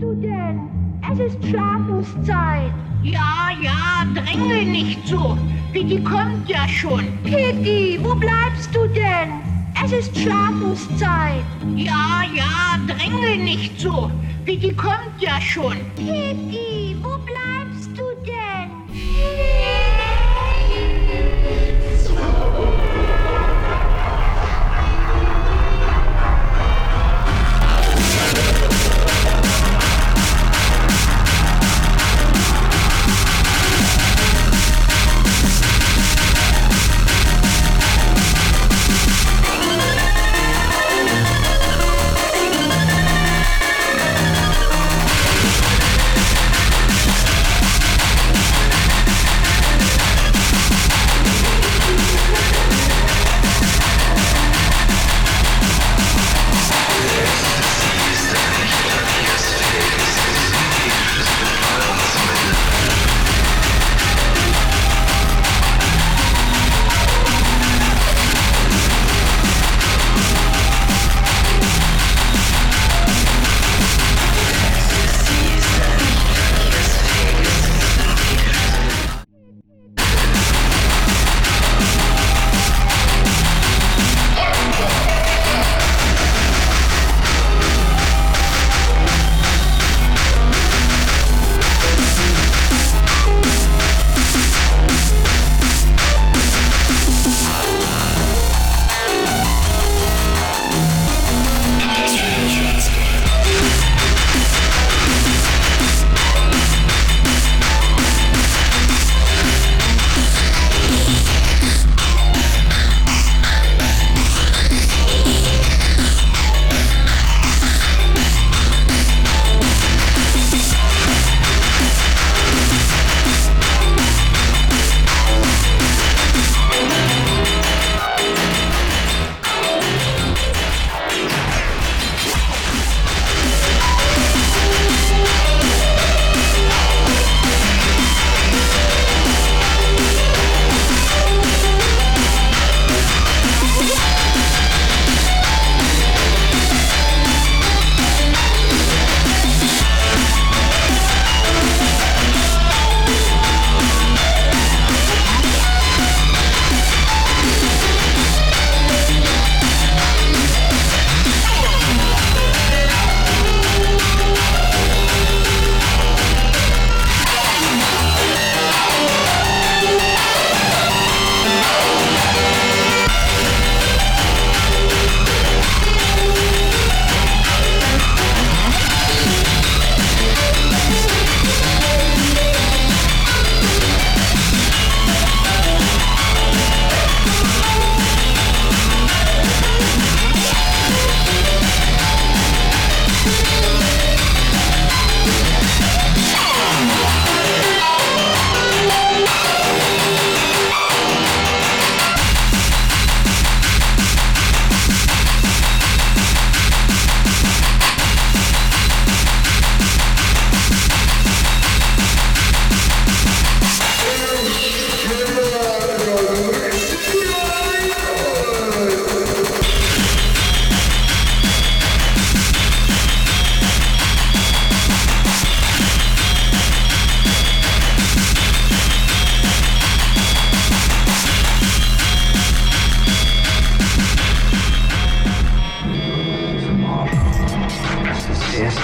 du denn? Es ist Schlafenszeit. Ja, ja, drängel nicht so. Vicky kommt ja schon. Kitty, wo bleibst du denn? Es ist Schlafenszeit. Ja, ja, drängel nicht so. Vicky kommt ja schon. Kitty, wo bleibst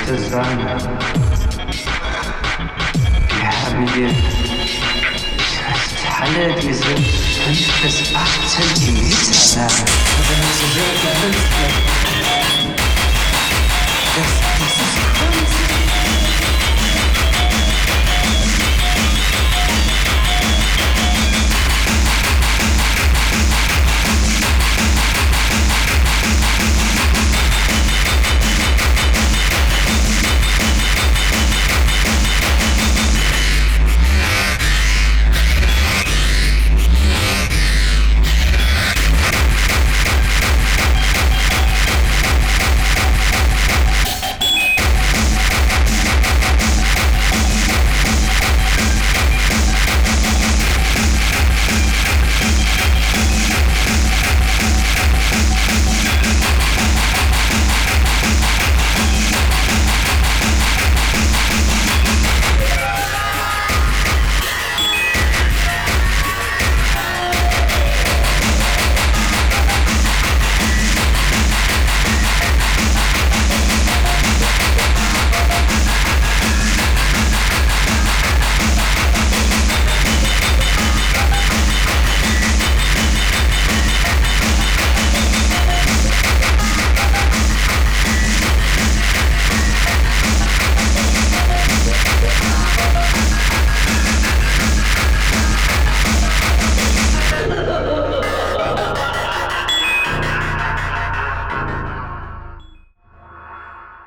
Wir haben hier Kristalle, die sind bis 8 Zentimeter das ist Kunst.